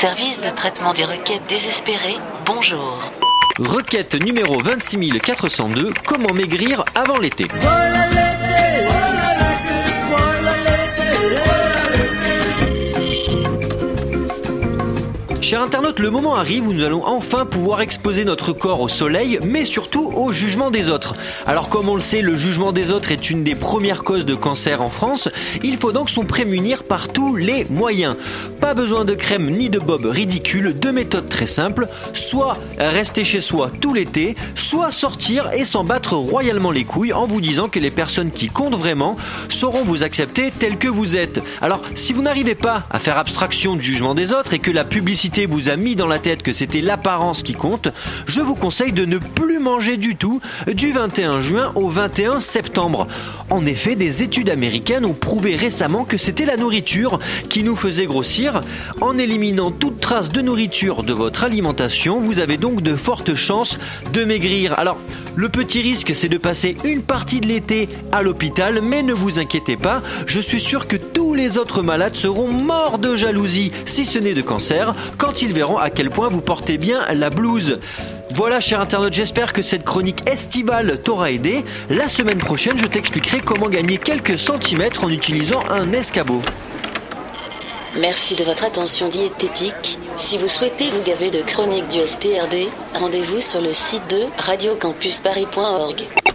Service de traitement des requêtes désespérées, bonjour. Requête numéro 26402, comment maigrir avant l'été? Chers internautes, le moment arrive où nous allons enfin pouvoir exposer notre corps au soleil, mais surtout au jugement des autres. Alors comme on le sait, le jugement des autres est une des premières causes de cancer en France, il faut donc s'en prémunir par tous les moyens. Pas besoin de crème ni de bob ridicule, deux méthodes très simples, soit rester chez soi tout l'été, soit sortir et s'en battre royalement les couilles en vous disant que les personnes qui comptent vraiment sauront vous accepter tel que vous êtes. Alors si vous n'arrivez pas à faire abstraction du jugement des autres et que la publicité vous a mis dans la tête que c'était l'apparence qui compte, je vous conseille de ne plus manger du tout du 21 juin au 21 septembre. En effet, des études américaines ont prouvé récemment que c'était la nourriture qui nous faisait grossir. En éliminant toute trace de nourriture de votre alimentation, vous avez donc de fortes chances de maigrir. Alors, le petit risque, c'est de passer une partie de l'été à l'hôpital, mais ne vous inquiétez pas, je suis sûr que tous les autres malades seront morts de jalousie, si ce n'est de cancer, quand ils verront à quel point vous portez bien la blouse. Voilà, cher internaute, j'espère que cette chronique estivale t'aura aidé. La semaine prochaine, je t'expliquerai comment gagner quelques centimètres en utilisant un escabeau. Merci de votre attention diététique. Si vous souhaitez vous gaver de chroniques du STRD, rendez-vous sur le site de radiocampusparis.org.